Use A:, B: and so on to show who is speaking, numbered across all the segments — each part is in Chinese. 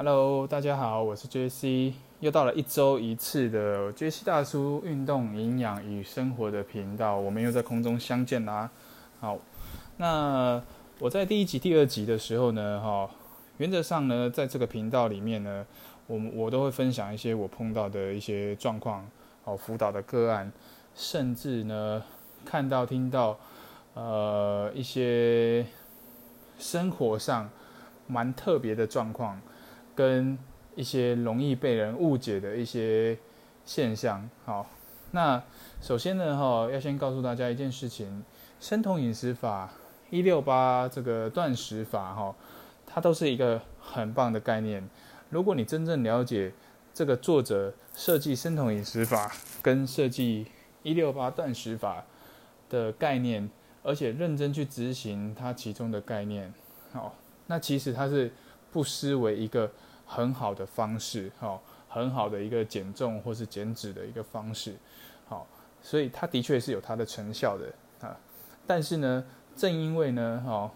A: Hello，大家好，我是 JC，又到了一周一次的 JC 大叔运动营养与生活的频道，我们又在空中相见啦。好，那我在第一集、第二集的时候呢，哈，原则上呢，在这个频道里面呢，我我都会分享一些我碰到的一些状况，哦，辅导的个案，甚至呢，看到、听到，呃，一些生活上蛮特别的状况。跟一些容易被人误解的一些现象，好，那首先呢，哈，要先告诉大家一件事情，生酮饮食法、一六八这个断食法，哈，它都是一个很棒的概念。如果你真正了解这个作者设计生酮饮食法跟设计一六八断食法的概念，而且认真去执行它其中的概念，好，那其实它是不失为一个。很好的方式，哈，很好的一个减重或是减脂的一个方式，好，所以它的确是有它的成效的啊。但是呢，正因为呢，哈，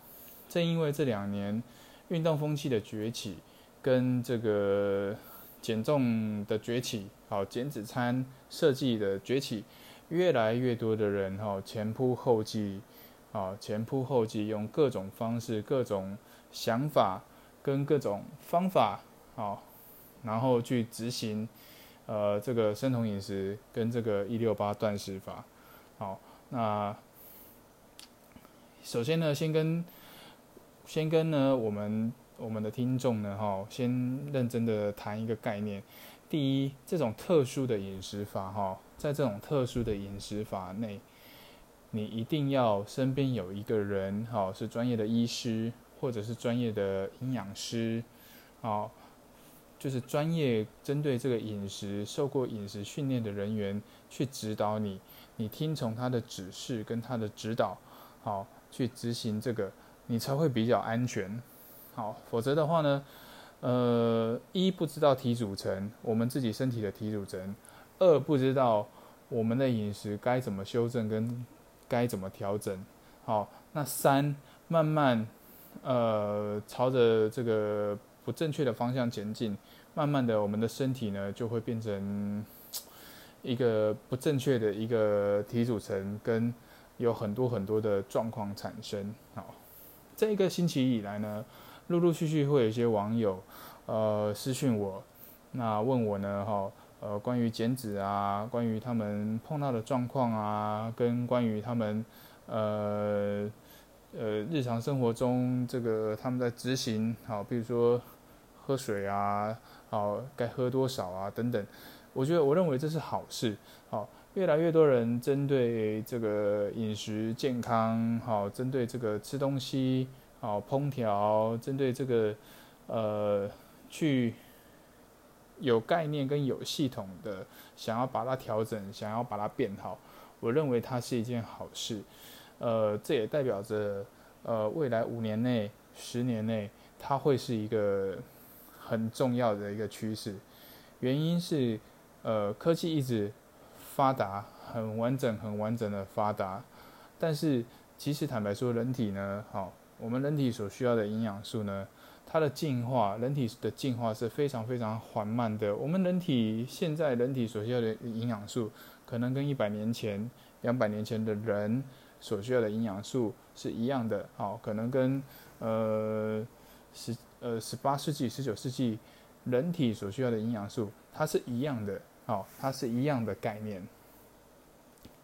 A: 正因为这两年运动风气的崛起，跟这个减重的崛起，好，减脂餐设计的崛起，越来越多的人哈前仆后继，啊，前仆后继，用各种方式、各种想法跟各种方法。好，然后去执行，呃，这个生酮饮食跟这个一六八断食法。好，那首先呢，先跟先跟呢我们我们的听众呢，哈，先认真的谈一个概念。第一，这种特殊的饮食法，哈，在这种特殊的饮食法内，你一定要身边有一个人，哈，是专业的医师或者是专业的营养师，好。就是专业针对这个饮食受过饮食训练的人员去指导你，你听从他的指示跟他的指导，好去执行这个，你才会比较安全。好，否则的话呢，呃，一不知道体组成，我们自己身体的体组成；二不知道我们的饮食该怎么修正跟该怎么调整。好，那三慢慢呃朝着这个。不正确的方向前进，慢慢的，我们的身体呢就会变成一个不正确的一个体组成，跟有很多很多的状况产生。好，这一个星期以来呢，陆陆续续会有一些网友呃私讯我，那问我呢，哈，呃，关于减脂啊，关于他们碰到的状况啊，跟关于他们呃。呃，日常生活中，这个他们在执行，好，比如说喝水啊，好，该喝多少啊，等等。我觉得，我认为这是好事，好，越来越多人针对这个饮食健康，好，针对这个吃东西，好，烹调，针对这个，呃，去有概念跟有系统的想要把它调整，想要把它变好，我认为它是一件好事。呃，这也代表着，呃，未来五年内、十年内，它会是一个很重要的一个趋势。原因是，呃，科技一直发达，很完整、很完整的发达。但是，其实坦白说，人体呢，好，我们人体所需要的营养素呢，它的进化，人体的进化是非常非常缓慢的。我们人体现在人体所需要的营养素，可能跟一百年前、两百年前的人。所需要的营养素是一样的，好，可能跟呃十呃十八世纪、十九世纪人体所需要的营养素，它是一样的，好，它是一样的概念。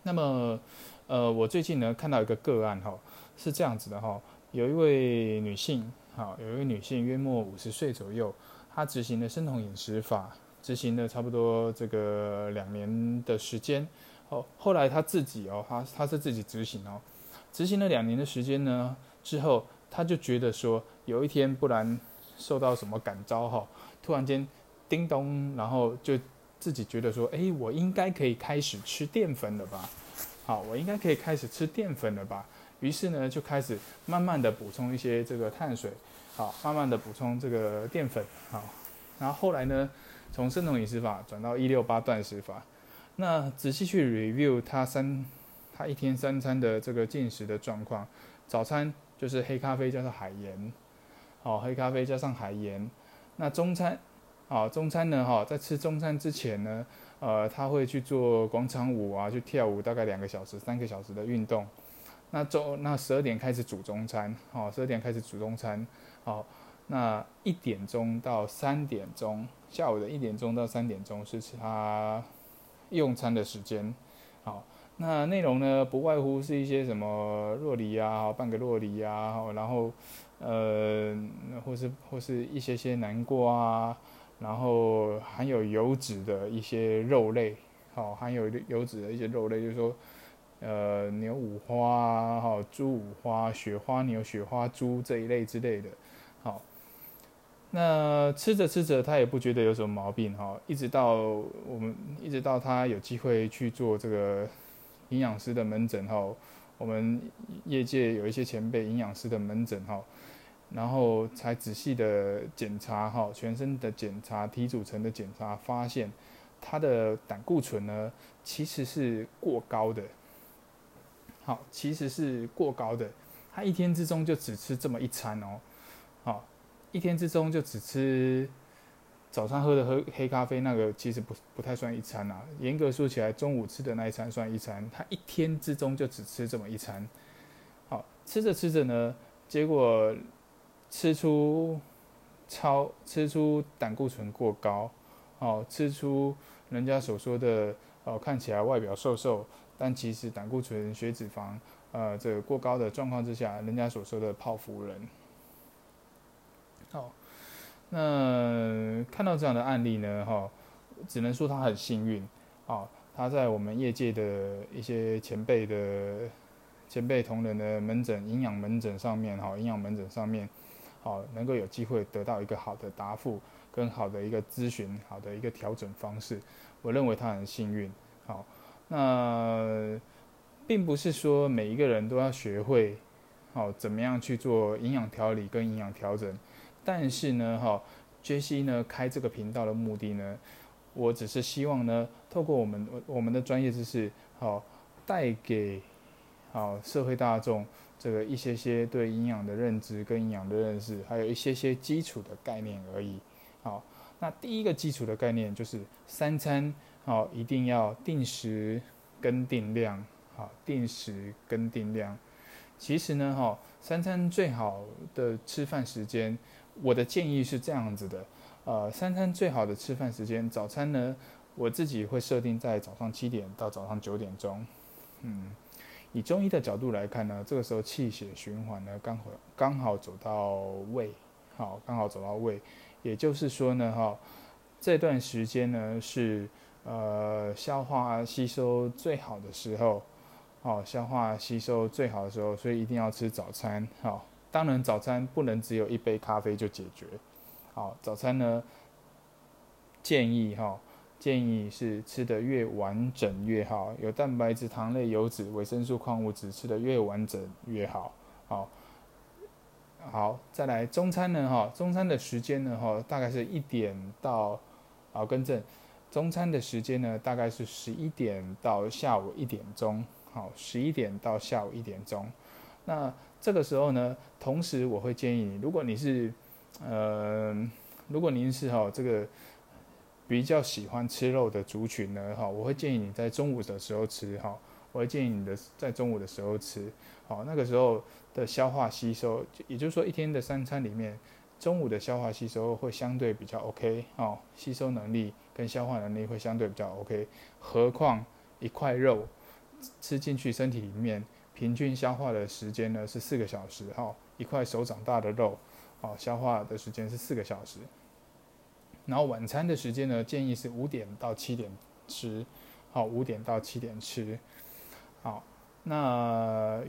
A: 那么，呃，我最近呢看到一个个案，哈，是这样子的，哈，有一位女性，好，有一位女性约莫五十岁左右，她执行了生酮饮食法，执行了差不多这个两年的时间。哦，后来他自己哦，他他是自己执行哦，执行了两年的时间呢，之后他就觉得说，有一天不然受到什么感召哈，突然间叮咚，然后就自己觉得说，哎，我应该可以开始吃淀粉了吧？好，我应该可以开始吃淀粉了吧？于是呢，就开始慢慢的补充一些这个碳水，好，慢慢的补充这个淀粉，好，然后后来呢，从生酮饮食法转到一六八断食法。那仔细去 review 他三，他一天三餐的这个进食的状况，早餐就是黑咖啡加上海盐，好，黑咖啡加上海盐，那中餐，好，中餐呢，哈，在吃中餐之前呢，呃，他会去做广场舞啊，去跳舞，大概两个小时、三个小时的运动。那中那十二点开始煮中餐，好，十二点开始煮中餐，好，那一点钟到三点钟，下午的一点钟到三点钟是吃他用餐的时间，好。那内容呢，不外乎是一些什么洛梨啊，半个洛梨啊，然后，呃，或是或是一些些南瓜啊，然后含有油脂的一些肉类，好，含有油脂的一些肉类，就是说，呃，牛五花啊，哈，猪五花，雪花牛、雪花猪这一类之类的，那吃着吃着，他也不觉得有什么毛病，哈，一直到我们一直到他有机会去做这个。营养师的门诊哈，我们业界有一些前辈营养师的门诊哈，然后才仔细的检查哈，全身的检查、体组成的检查，发现他的胆固醇呢其实是过高的，好，其实是过高的，他一天之中就只吃这么一餐哦，好，一天之中就只吃。早上喝的喝黑咖啡那个其实不不太算一餐啊，严格说起来，中午吃的那一餐算一餐。他一天之中就只吃这么一餐，好吃着吃着呢，结果吃出超吃出胆固醇过高，哦，吃出人家所说的哦看起来外表瘦瘦，但其实胆固醇血脂肪呃这个过高的状况之下，人家所说的泡芙人，好。那看到这样的案例呢，哈，只能说他很幸运，啊，他在我们业界的一些前辈的前辈同仁的门诊营养门诊上面，哈，营养门诊上面，好，能够有机会得到一个好的答复，跟好的一个咨询，好的一个调整方式，我认为他很幸运，好，那并不是说每一个人都要学会，好，怎么样去做营养调理跟营养调整。但是呢，哈，杰西呢开这个频道的目的呢，我只是希望呢，透过我们我们的专业知识，好，带给好社会大众这个一些些对营养的认知跟营养的认识，还有一些些基础的概念而已。好，那第一个基础的概念就是三餐好一定要定时跟定量，好，定时跟定量。其实呢，哈，三餐最好的吃饭时间。我的建议是这样子的，呃，三餐最好的吃饭时间，早餐呢，我自己会设定在早上七点到早上九点钟。嗯，以中医的角度来看呢，这个时候气血循环呢刚好刚好走到胃，好，刚好走到胃，也就是说呢，哈，这段时间呢是呃消化吸收最好的时候，好，消化吸收最好的时候，所以一定要吃早餐，好。当然，早餐不能只有一杯咖啡就解决。好，早餐呢，建议哈，建议是吃的越完整越好，有蛋白质、糖类、油脂、维生素、矿物质，吃的越完整越好。好，好，再来中餐呢哈，中餐的时间呢哈，大概是一点到，好，更正，中餐的时间呢大概是十一点到下午一点钟。好，十一点到下午一点钟。那这个时候呢，同时我会建议你，如果你是，呃，如果您是哈这个比较喜欢吃肉的族群呢，哈，我会建议你在中午的时候吃哈，我会建议你的在中午的时候吃，好，那个时候的消化吸收，也就是说一天的三餐里面，中午的消化吸收会相对比较 OK，哦，吸收能力跟消化能力会相对比较 OK，何况一块肉吃进去身体里面。平均消化的时间呢是四个小时，哈，一块手掌大的肉，哦，消化的时间是四个小时。然后晚餐的时间呢，建议是五点到七点吃，好，五点到七点吃，好，那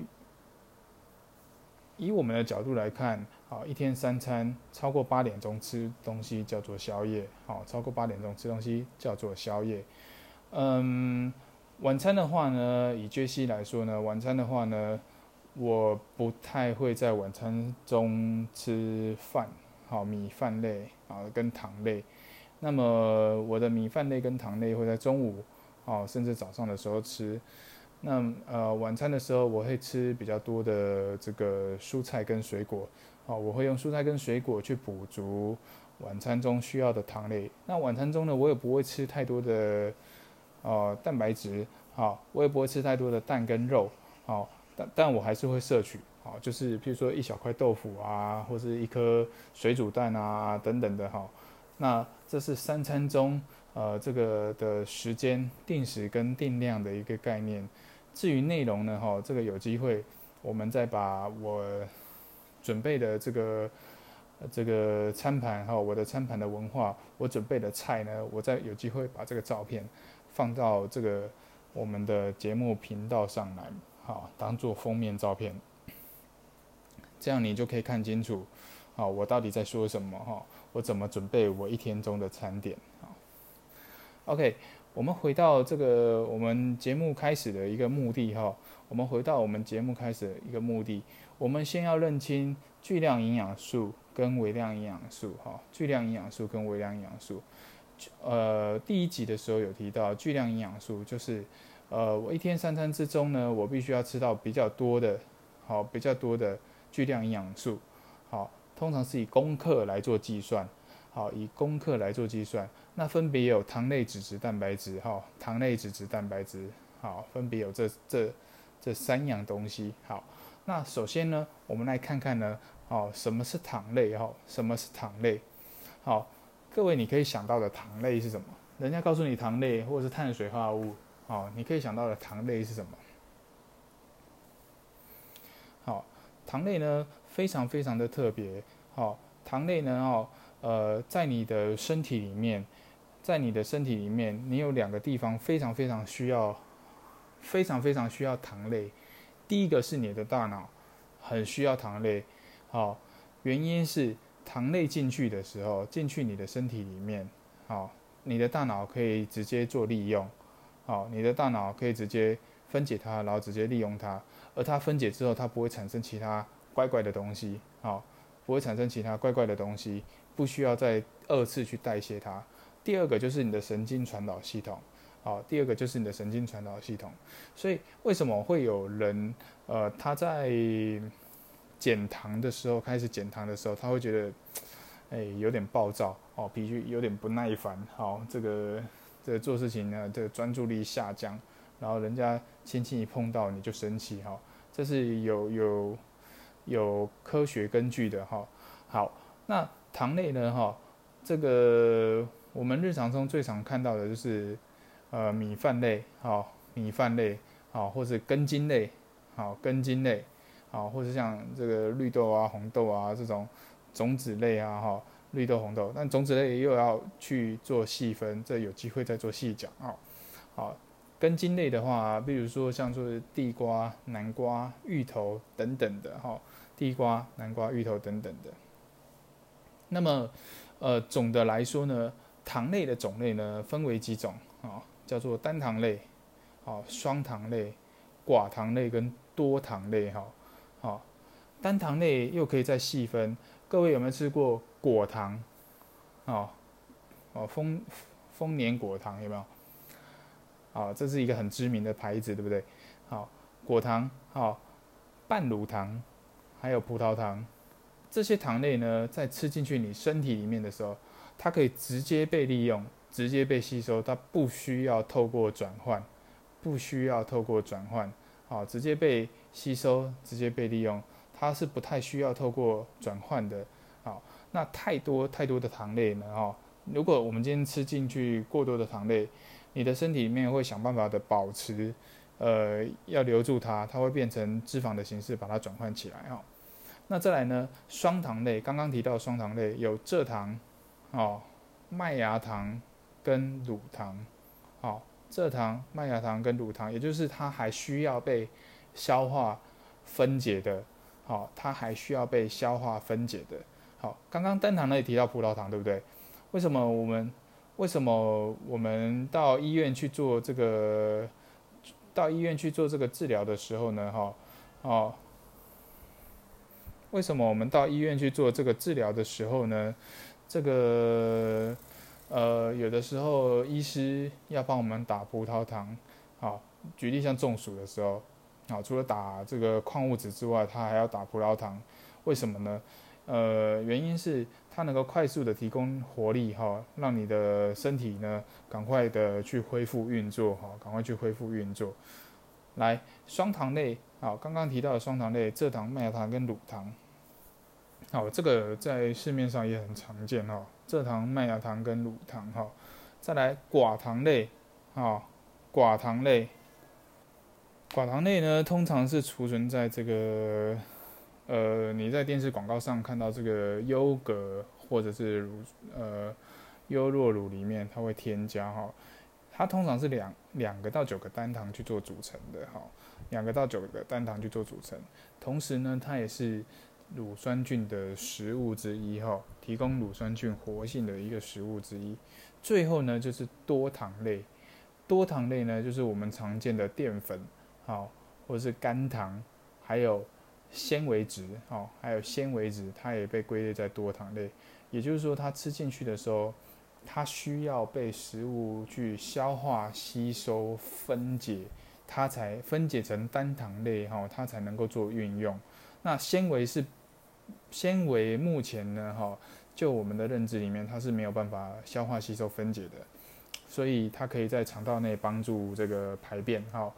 A: 以我们的角度来看，好，一天三餐超过八点钟吃东西叫做宵夜，好，超过八点钟吃东西叫做宵夜，嗯。晚餐的话呢，以杰西来说呢，晚餐的话呢，我不太会在晚餐中吃饭，好米饭类啊跟糖类。那么我的米饭类跟糖类会在中午，哦甚至早上的时候吃。那呃晚餐的时候我会吃比较多的这个蔬菜跟水果，哦我会用蔬菜跟水果去补足晚餐中需要的糖类。那晚餐中呢，我也不会吃太多的呃蛋白质，好，我也不会吃太多的蛋跟肉，好，但但我还是会摄取，好，就是譬如说一小块豆腐啊，或是一颗水煮蛋啊等等的，哈。那这是三餐中呃这个的时间定时跟定量的一个概念。至于内容呢，哈，这个有机会我们再把我准备的这个这个餐盘哈，我的餐盘的文化，我准备的菜呢，我再有机会把这个照片放到这个我们的节目频道上来，好，当做封面照片，这样你就可以看清楚，好，我到底在说什么哈，我怎么准备我一天中的餐点，好，OK。我们回到这个我们节目开始的一个目的哈，我们回到我们节目开始的一个目的，我们先要认清巨量营养素跟微量营养素哈，巨量营养素跟微量营养素，呃，第一集的时候有提到巨量营养素就是，呃，我一天三餐之中呢，我必须要吃到比较多的，好，比较多的巨量营养素，好，通常是以公克来做计算。好，以公克来做计算，那分别有糖类、脂质、蛋白质。哈，糖类、脂质、蛋白质。好，分别有这这这三样东西。好，那首先呢，我们来看看呢，哦，什么是糖类？哈，什么是糖类？好，各位你可以想到的糖类是什么？人家告诉你糖类或者是碳水化合物，哦，你可以想到的糖类是什么？好，糖类呢非常非常的特别。好，糖类呢，哦。呃，在你的身体里面，在你的身体里面，你有两个地方非常非常需要，非常非常需要糖类。第一个是你的大脑，很需要糖类。好，原因是糖类进去的时候，进去你的身体里面，好，你的大脑可以直接做利用。好，你的大脑可以直接分解它，然后直接利用它。而它分解之后，它不会产生其他怪怪的东西。好，不会产生其他怪怪的东西。不需要再二次去代谢它。第二个就是你的神经传导系统，好，第二个就是你的神经传导系统。所以为什么会有人，呃，他在减糖的时候，开始减糖的时候，他会觉得，哎，有点暴躁，哦，脾气有点不耐烦，好，这个这做事情呢，这个专注力下降，然后人家轻轻一碰到你就生气，哈，这是有有有科学根据的，哈，好，那。糖类呢？哈，这个我们日常中最常看到的就是，呃，米饭类，好，米饭类，好，或者根茎类，好，根茎类，好，或者像这个绿豆啊、红豆啊这种种子类啊，哈，绿豆、红豆，但种子类又要去做细分，这有机会再做细讲啊。好，根茎类的话，比如说像说地瓜、南瓜、芋头等等的，哈，地瓜、南瓜、芋头等等的。那么，呃，总的来说呢，糖类的种类呢分为几种啊？叫做单糖类，好，双糖类，寡糖类跟多糖类，哈，单糖类又可以再细分。各位有没有吃过果糖？哦，哦，丰丰年果糖有没有？好，这是一个很知名的牌子，对不对？好，果糖，好，半乳糖，还有葡萄糖。这些糖类呢，在吃进去你身体里面的时候，它可以直接被利用，直接被吸收，它不需要透过转换，不需要透过转换，好，直接被吸收，直接被利用，它是不太需要透过转换的，好，那太多太多的糖类呢，哈，如果我们今天吃进去过多的糖类，你的身体里面会想办法的保持，呃，要留住它，它会变成脂肪的形式把它转换起来，哈。那再来呢？双糖类，刚刚提到双糖类有蔗糖，哦，麦芽糖跟乳糖，好，蔗糖、麦芽糖跟乳糖，也就是它还需要被消化分解的，好，它还需要被消化分解的，好，刚刚单糖类提到葡萄糖，对不对？为什么我们为什么我们到医院去做这个到医院去做这个治疗的时候呢？哈，哦。为什么我们到医院去做这个治疗的时候呢？这个呃，有的时候医师要帮我们打葡萄糖，好，举例像中暑的时候，好，除了打这个矿物质之外，它还要打葡萄糖，为什么呢？呃，原因是它能够快速的提供活力哈，让你的身体呢赶快的去恢复运作哈，赶快去恢复运作。来，双糖类，好，刚刚提到的双糖类，蔗糖、麦芽糖跟乳糖，好，这个在市面上也很常见哈，蔗糖、麦芽糖跟乳糖哈。再来寡糖类，啊，寡糖类，寡糖类呢，通常是储存在这个，呃，你在电视广告上看到这个优格或者是乳，呃，优酪乳里面，它会添加哈，它通常是两两个到九个单糖去做组成的哈，两个到九个单糖去做组成，同时呢，它也是乳酸菌的食物之一哈，提供乳酸菌活性的一个食物之一。最后呢，就是多糖类，多糖类呢，就是我们常见的淀粉，好，或者是甘糖，还有纤维质，好，还有纤维质，它也被归类在多糖类。也就是说，它吃进去的时候，它需要被食物去消化、吸收、分解，它才分解成单糖类，哈，它才能够做运用。那纤维是纤维，目前呢，哈。就我们的认知里面，它是没有办法消化、吸收、分解的，所以它可以在肠道内帮助这个排便，哈，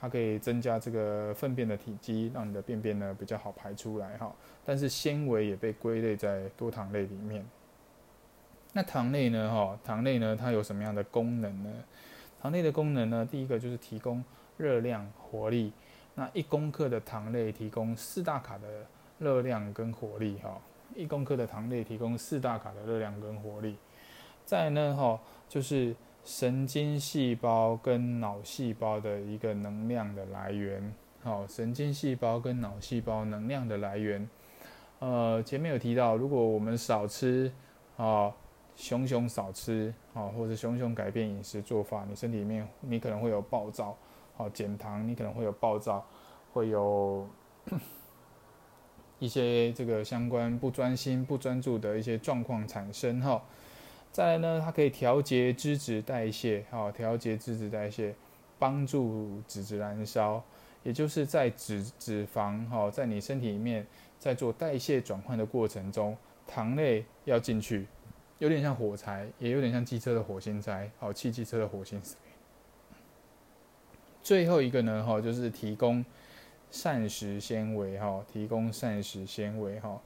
A: 它可以增加这个粪便的体积，让你的便便呢比较好排出来，哈。但是纤维也被归类在多糖类里面。那糖类呢，哈，糖类呢，它有什么样的功能呢？糖类的功能呢，第一个就是提供热量、活力。那一公克的糖类提供四大卡的热量跟活力，哈。一公克的糖类提供四大卡的热量跟活力，再呢哈就是神经细胞跟脑细胞的一个能量的来源，好，神经细胞跟脑细胞能量的来源，呃，前面有提到，如果我们少吃啊，熊熊少吃啊，或者熊熊改变饮食做法，你身体里面你可能会有暴躁，好，减糖你可能会有暴躁，会有。一些这个相关不专心、不专注的一些状况产生哈，再来呢，它可以调节脂质代谢，哈，调节脂质代谢，帮助脂质燃烧，也就是在脂脂肪哈，在你身体里面在做代谢转换的过程中，糖类要进去，有点像火柴，也有点像机车的火星塞，好，汽机车的火星塞。最后一个呢，哈，就是提供。膳食纤维哈，提供膳食纤维哈，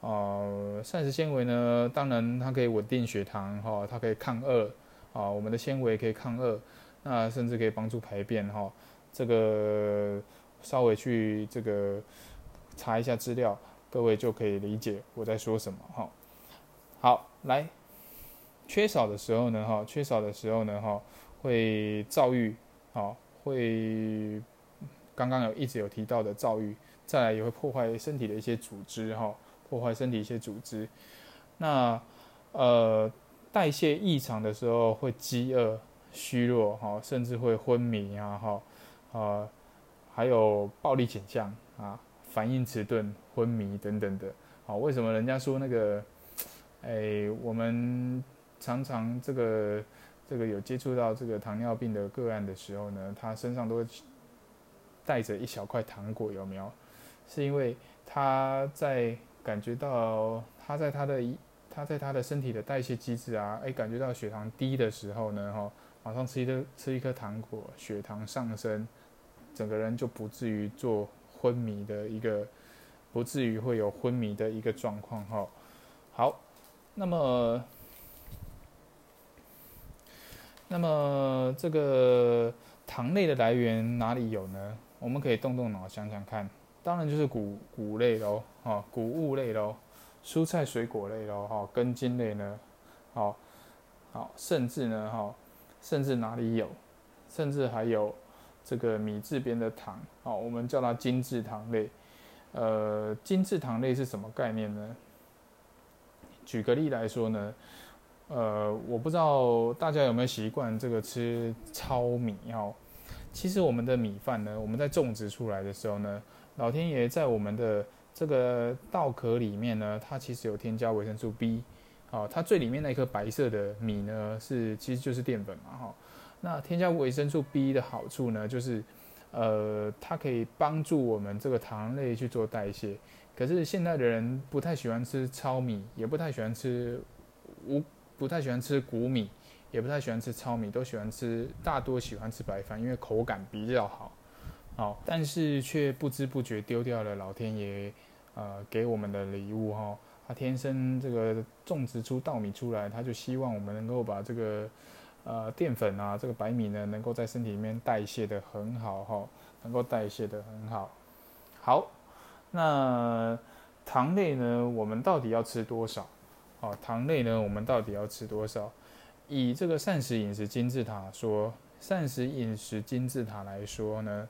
A: 呃，膳食纤维呢，当然它可以稳定血糖哈，它可以抗饿啊，我们的纤维可以抗饿，那甚至可以帮助排便哈，这个稍微去这个查一下资料，各位就可以理解我在说什么哈。好，来，缺少的时候呢哈，缺少的时候呢哈，会躁郁，好，会。刚刚有一直有提到的躁郁，再来也会破坏身体的一些组织哈，破坏身体一些组织。那呃代谢异常的时候会饥饿、虚弱哈，甚至会昏迷啊哈啊，还有暴力倾向啊，反应迟钝、昏迷等等的。好，为什么人家说那个哎，我们常常这个这个有接触到这个糖尿病的个案的时候呢，他身上都会。带着一小块糖果有没有？是因为他在感觉到他在他的他在他的身体的代谢机制啊，诶，感觉到血糖低的时候呢，哈，马上吃一颗吃一颗糖果，血糖上升，整个人就不至于做昏迷的一个，不至于会有昏迷的一个状况哈。好，那么那么这个糖类的来源哪里有呢？我们可以动动脑想想看，当然就是谷谷类喽，哈，谷物类喽，蔬菜水果类喽，哈，根茎类呢，好，好，甚至呢，哈，甚至哪里有，甚至还有这个米字边的糖，好，我们叫它精制糖类。呃，精制糖类是什么概念呢？举个例来说呢，呃，我不知道大家有没有习惯这个吃糙米哦。其实我们的米饭呢，我们在种植出来的时候呢，老天爷在我们的这个稻壳里面呢，它其实有添加维生素 B，好，它最里面那颗白色的米呢，是其实就是淀粉嘛，哈。那添加维生素 B 的好处呢，就是呃，它可以帮助我们这个糖类去做代谢，可是现在的人不太喜欢吃糙米，也不太喜欢吃无，不太喜欢吃谷米，也不太喜欢吃糙米，都喜欢吃，大多喜欢吃白饭，因为口感比较好。好，但是却不知不觉丢掉了老天爷呃给我们的礼物哈。他天生这个种植出稻米出来，他就希望我们能够把这个呃淀粉啊，这个白米呢，能够在身体里面代谢的很好哈，能够代谢的很好。好。那糖类呢？我们到底要吃多少？哦，糖类呢？我们到底要吃多少？以这个膳食饮食金字塔说，膳食饮食金字塔来说呢，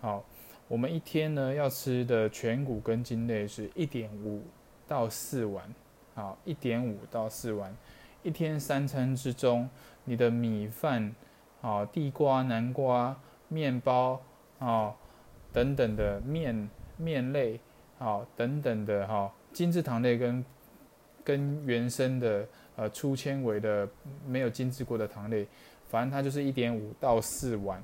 A: 好，我们一天呢要吃的全谷根茎类是一点五到四碗，好，一点五到四碗。一天三餐之中，你的米饭、好地瓜、南瓜、面包、啊等等的面。面类，好等等的哈，精制糖类跟跟原生的呃粗纤维的没有精制过的糖类，反正它就是一点五到四碗。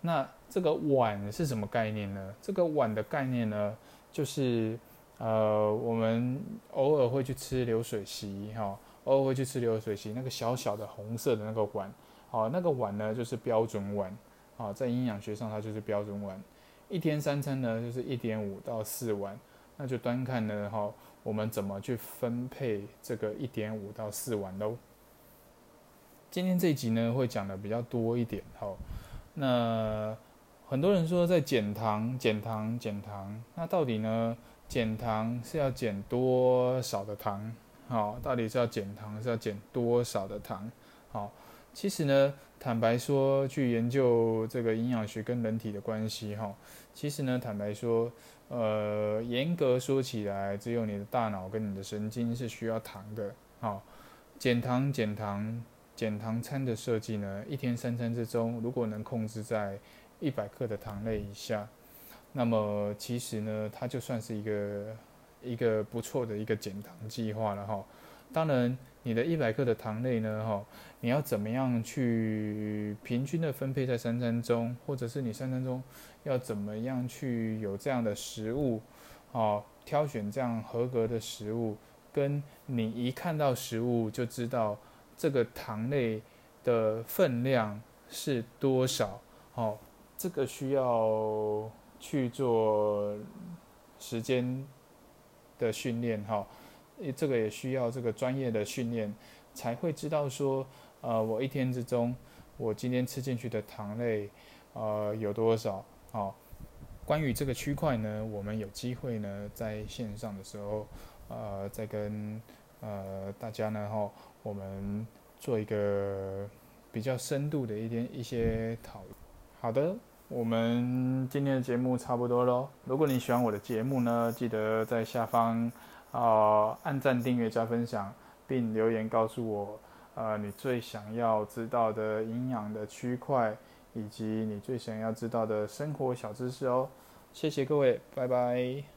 A: 那这个碗是什么概念呢？这个碗的概念呢，就是呃我们偶尔会去吃流水席哈，偶尔会去吃流水席，那个小小的红色的那个碗，好那个碗呢就是标准碗，好在营养学上它就是标准碗。一天三餐呢，就是一点五到四碗，那就端看呢哈，我们怎么去分配这个一点五到四碗喽。今天这一集呢，会讲的比较多一点哈。那很多人说在减糖、减糖、减糖，那到底呢，减糖是要减多少的糖？好，到底是要减糖是要减多少的糖？好，其实呢。坦白说，去研究这个营养学跟人体的关系，哈，其实呢，坦白说，呃，严格说起来，只有你的大脑跟你的神经是需要糖的，好，减糖、减糖、减糖餐的设计呢，一天三餐之中，如果能控制在一百克的糖类以下，那么其实呢，它就算是一个一个不错的一个减糖计划了，哈。当然，你的一百克的糖类呢，哈，你要怎么样去平均的分配在三餐中，或者是你三餐中要怎么样去有这样的食物，哦，挑选这样合格的食物，跟你一看到食物就知道这个糖类的分量是多少，哦，这个需要去做时间的训练，哈。这个也需要这个专业的训练，才会知道说，呃，我一天之中，我今天吃进去的糖类，呃，有多少？好，关于这个区块呢，我们有机会呢，在线上的时候，呃，再跟呃大家呢，哈，我们做一个比较深度的一点一些讨论。好的，我们今天的节目差不多喽。如果你喜欢我的节目呢，记得在下方。啊，按赞、订阅、加分享，并留言告诉我，呃，你最想要知道的营养的区块，以及你最想要知道的生活小知识哦。谢谢各位，拜拜。